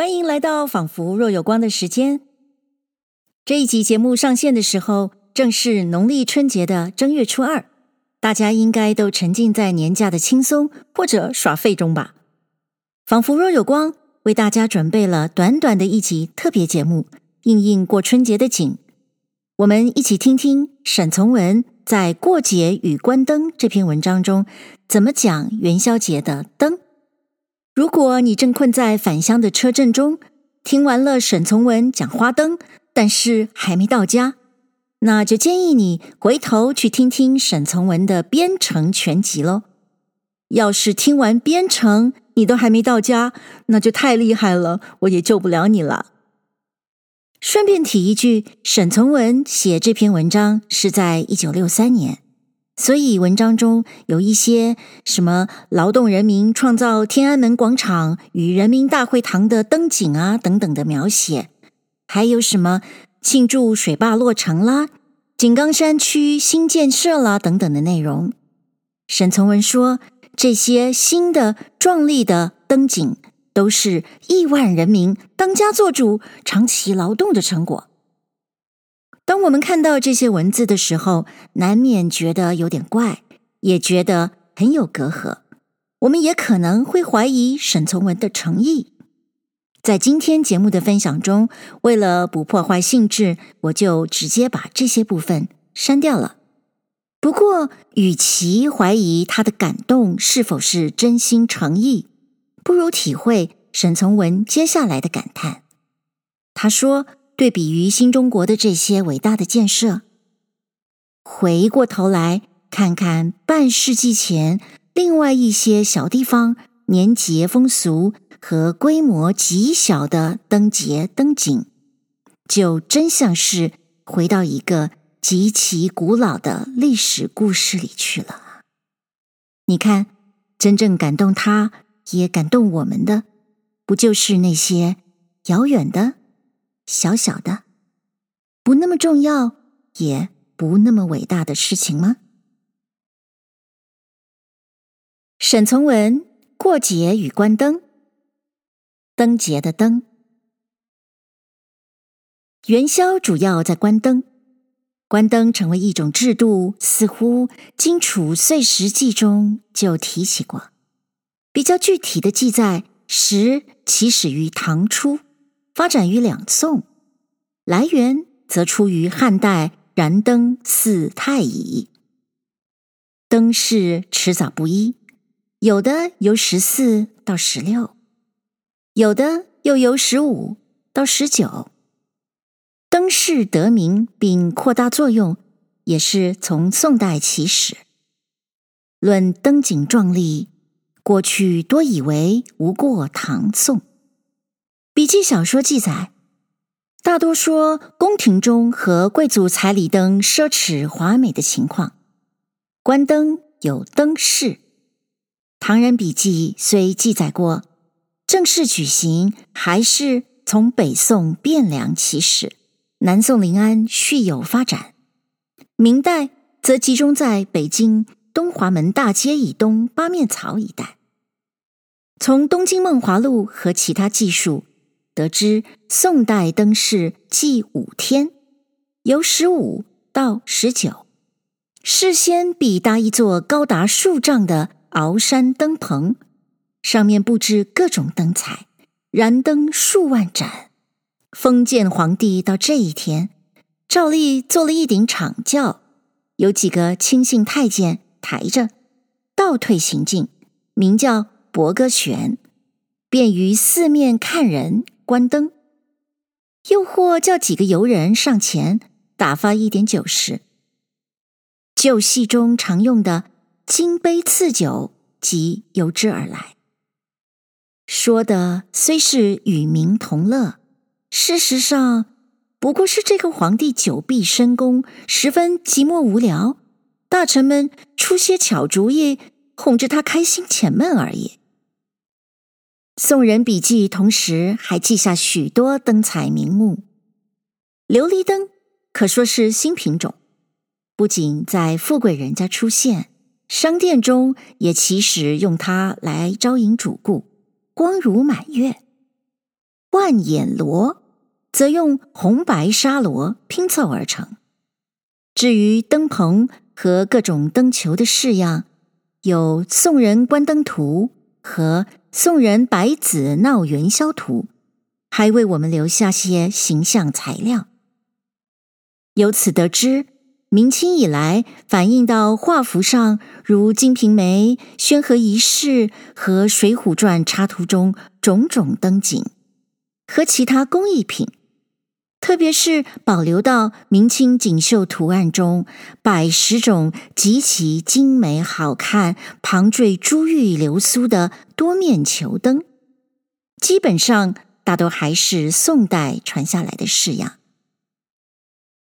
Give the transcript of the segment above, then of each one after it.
欢迎来到仿佛若有光的时间。这一集节目上线的时候，正是农历春节的正月初二，大家应该都沉浸在年假的轻松或者耍废中吧？仿佛若有光为大家准备了短短的一集特别节目，应应过春节的景。我们一起听听沈从文在《过节与关灯》这篇文章中怎么讲元宵节的灯。如果你正困在返乡的车阵中，听完了沈从文讲花灯，但是还没到家，那就建议你回头去听听沈从文的《边城全集》喽。要是听完《边城》，你都还没到家，那就太厉害了，我也救不了你了。顺便提一句，沈从文写这篇文章是在一九六三年。所以文章中有一些什么劳动人民创造天安门广场与人民大会堂的灯景啊等等的描写，还有什么庆祝水坝落成啦、井冈山区新建设啦等等的内容。沈从文说，这些新的壮丽的灯景都是亿万人民当家作主、长期劳动的成果。当我们看到这些文字的时候，难免觉得有点怪，也觉得很有隔阂。我们也可能会怀疑沈从文的诚意。在今天节目的分享中，为了不破坏兴致，我就直接把这些部分删掉了。不过，与其怀疑他的感动是否是真心诚意，不如体会沈从文接下来的感叹。他说。对比于新中国的这些伟大的建设，回过头来看看半世纪前另外一些小地方年节风俗和规模极小的灯节灯景，就真像是回到一个极其古老的历史故事里去了。你看，真正感动他，也感动我们的，不就是那些遥远的？小小的，不那么重要，也不那么伟大的事情吗？沈从文《过节与关灯》，灯节的灯，元宵主要在关灯，关灯成为一种制度，似乎《荆楚岁时记》中就提起过。比较具体的记载，时起始于唐初。发展于两宋，来源则出于汉代燃灯祀太乙。灯饰迟早不一，有的由十四到十六，有的又由十五到十九。灯饰得名并扩大作用，也是从宋代起始。论灯景壮丽，过去多以为无过唐宋。笔记小说记载，大多说宫廷中和贵族彩礼灯奢侈华美的情况。关灯有灯市，唐人笔记虽记载过，正式举行还是从北宋汴梁起始，南宋临安续有发展。明代则集中在北京东华门大街以东八面槽一带。从《东京梦华录》和其他记述。得知宋代灯市祭五天，由十五到十九，事先必搭一座高达数丈的鳌山灯棚，上面布置各种灯彩，燃灯数万盏。封建皇帝到这一天，照例做了一顶氅轿，有几个亲信太监抬着，倒退行进，名叫伯歌悬，便于四面看人。关灯，又或叫几个游人上前打发一点酒食。旧戏中常用的金杯赐酒，即由之而来。说的虽是与民同乐，事实上不过是这个皇帝久闭深宫，十分寂寞无聊，大臣们出些巧主意，哄着他开心解闷而已。宋人笔记同时还记下许多灯彩名目，琉璃灯可说是新品种，不仅在富贵人家出现，商店中也起始用它来招引主顾，光如满月。万眼罗则用红白纱罗拼凑而成。至于灯棚和各种灯球的式样，有宋人观灯图和宋人百子闹元宵图，还为我们留下些形象材料。由此得知，明清以来反映到画幅上，如《金瓶梅》《宣和遗事》和《水浒传》插图中种种灯景和其他工艺品，特别是保留到明清锦绣图案中百十种极其精美好看、旁缀珠玉流苏的多面球灯，基本上大都还是宋代传下来的式样。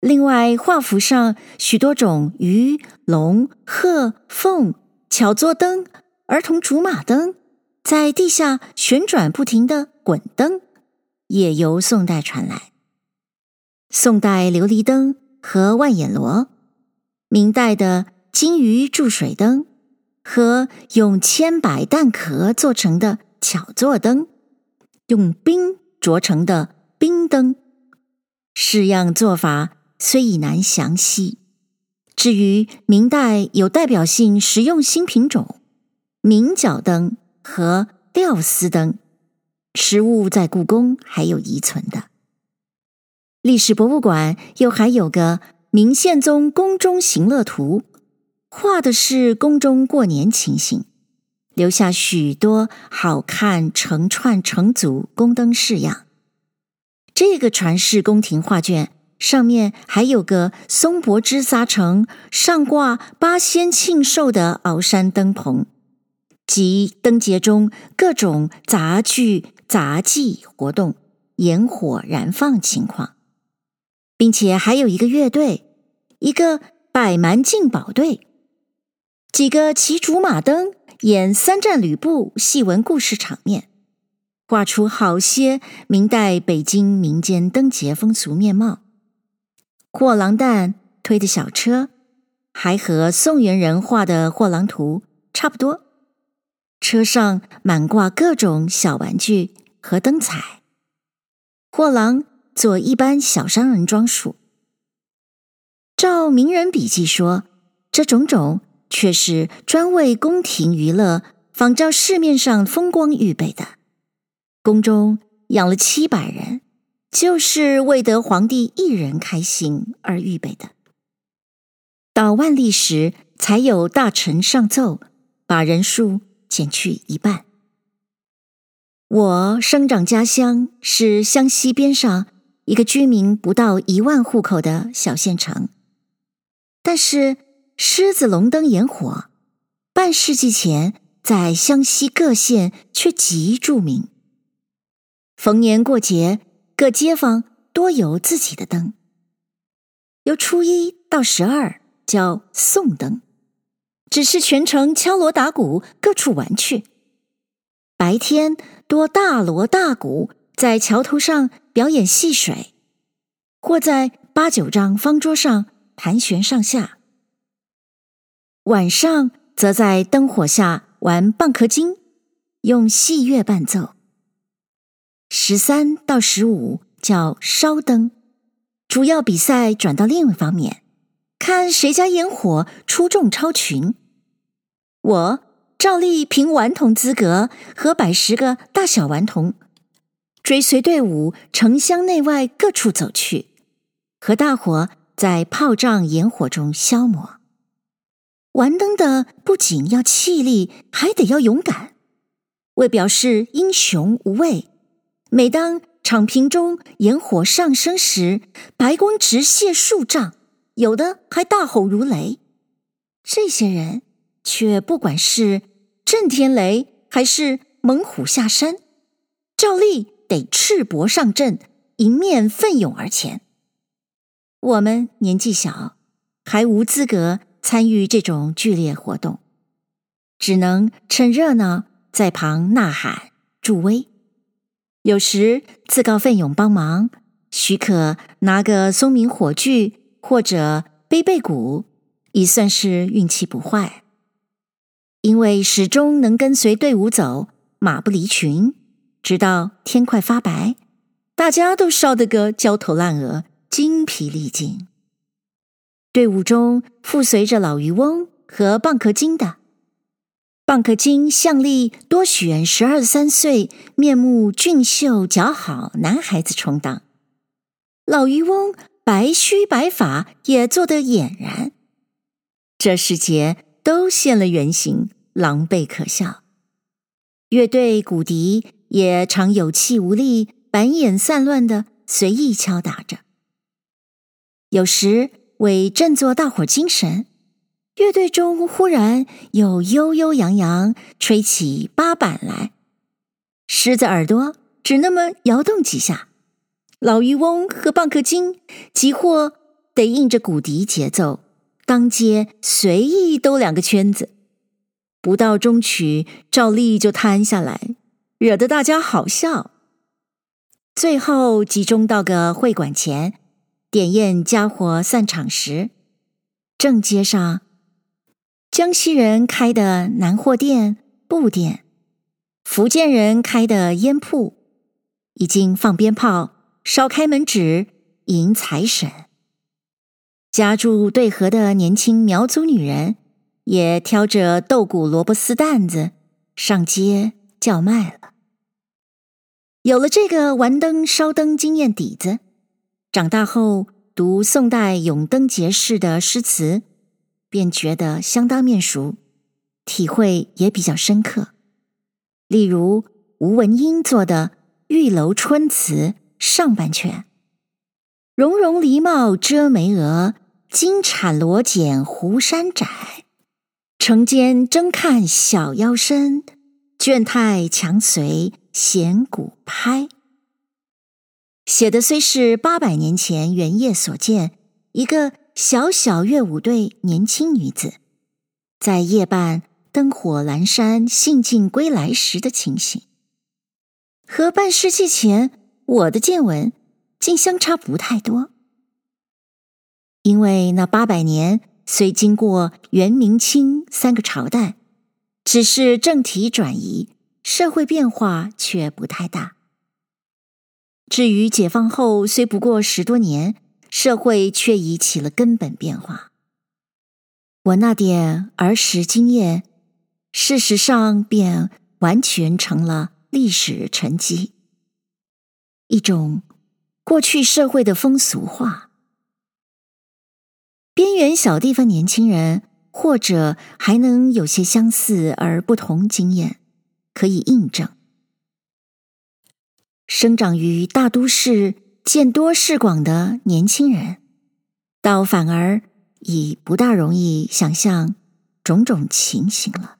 另外，画幅上许多种鱼、龙、鹤、凤、巧作灯、儿童竹马灯，在地下旋转不停的滚灯，也由宋代传来。宋代琉璃灯和万眼螺，明代的金鱼注水灯和用千百蛋壳做成的巧做灯，用冰琢成的冰灯，式样做法。虽已难详细。至于明代有代表性实用新品种明角灯和料丝灯，实物在故宫还有遗存的。历史博物馆又还有个明宪宗宫中行乐图，画的是宫中过年情形，留下许多好看成串成组宫灯式样。这个传世宫廷画卷。上面还有个松柏枝扎成、上挂八仙庆寿的鳌山灯棚，及灯节中各种杂剧、杂技活动、焰火燃放情况，并且还有一个乐队，一个百蛮进宝队，几个骑竹马灯演三战吕布戏文故事场面，画出好些明代北京民间灯节风俗面貌。货郎担推的小车，还和宋元人画的货郎图差不多。车上满挂各种小玩具和灯彩，货郎做一般小商人装束。照名人笔记说，这种种却是专为宫廷娱乐，仿照市面上风光预备的。宫中养了七百人。就是为得皇帝一人开心而预备的。到万历时，才有大臣上奏，把人数减去一半。我生长家乡是湘西边上一个居民不到一万户口的小县城，但是狮子龙灯焰火，半世纪前在湘西各县却极著名。逢年过节。各街坊多有自己的灯，由初一到十二叫送灯，只是全城敲锣打鼓，各处玩去。白天多大锣大鼓在桥头上表演戏水，或在八九张方桌上盘旋上下。晚上则在灯火下玩蚌壳精，用戏乐伴奏。十三到十五叫烧灯，主要比赛转到另一方面，看谁家烟火出众超群。我照例凭顽童资格和百十个大小顽童，追随队伍城乡内外各处走去，和大伙在炮仗烟火中消磨。玩灯的不仅要气力，还得要勇敢，为表示英雄无畏。每当场坪中焰火上升时，白光直泻数丈，有的还大吼如雷。这些人却不管是震天雷还是猛虎下山，照例得赤膊上阵，迎面奋勇而前。我们年纪小，还无资格参与这种剧烈活动，只能趁热闹在旁呐喊助威。有时自告奋勇帮忙，许可拿个松明火炬或者背背鼓，已算是运气不坏。因为始终能跟随队伍走，马不离群，直到天快发白，大家都烧得个焦头烂额、精疲力尽。队伍中附随着老渔翁和蚌壳精的。蚌壳精向力多选十二三岁、面目俊秀、姣好男孩子充当。老渔翁白须白发，也做得俨然。这时节都现了原形，狼狈可笑。乐队鼓笛也常有气无力、板眼散乱的随意敲打着。有时为振作大伙精神。乐队中忽然又悠悠扬扬吹起八板来，狮子耳朵只那么摇动几下，老渔翁和蚌壳精急或得应着鼓笛节奏，当街随意兜两个圈子，不到中曲照例就瘫下来，惹得大家好笑。最后集中到个会馆前，点焰家伙散场时，正街上。江西人开的南货店、布店，福建人开的烟铺，已经放鞭炮、烧开门纸、迎财神。家住对河的年轻苗族女人，也挑着豆鼓、萝卜丝担子上街叫卖了。有了这个玩灯、烧灯经验底子，长大后读宋代永登节式的诗词。便觉得相当面熟，体会也比较深刻。例如吴文英作的《玉楼春词》上半阙：“绒绒狸帽遮眉额，金铲罗剪湖山窄。城间争看小腰身，倦态强随弦鼓拍。”写的虽是八百年前原夜所见，一个。小小乐舞队年轻女子，在夜半灯火阑珊、兴尽归来时的情形，和半世纪前我的见闻竟相差不太多。因为那八百年虽经过元、明、清三个朝代，只是政体转移，社会变化却不太大。至于解放后，虽不过十多年。社会却已起了根本变化。我那点儿时经验，事实上便完全成了历史沉积，一种过去社会的风俗化。边缘小地方年轻人，或者还能有些相似而不同经验可以印证。生长于大都市。见多识广的年轻人，倒反而已不大容易想象种种情形了。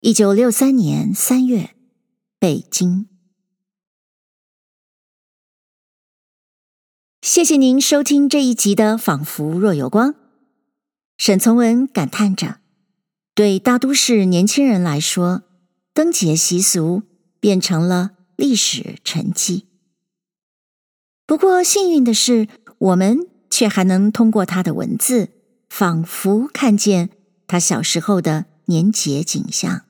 一九六三年三月，北京。谢谢您收听这一集的《仿佛若有光》。沈从文感叹着：对大都市年轻人来说，灯节习俗变成了。历史沉积。不过幸运的是，我们却还能通过他的文字，仿佛看见他小时候的年节景象。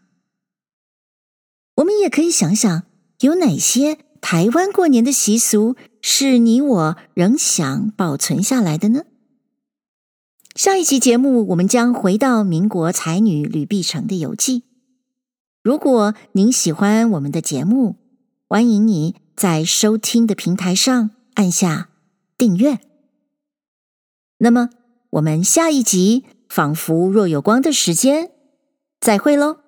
我们也可以想想，有哪些台湾过年的习俗是你我仍想保存下来的呢？下一期节目，我们将回到民国才女吕碧城的游记。如果您喜欢我们的节目，欢迎你在收听的平台上按下订阅。那么，我们下一集仿佛若有光的时间，再会喽。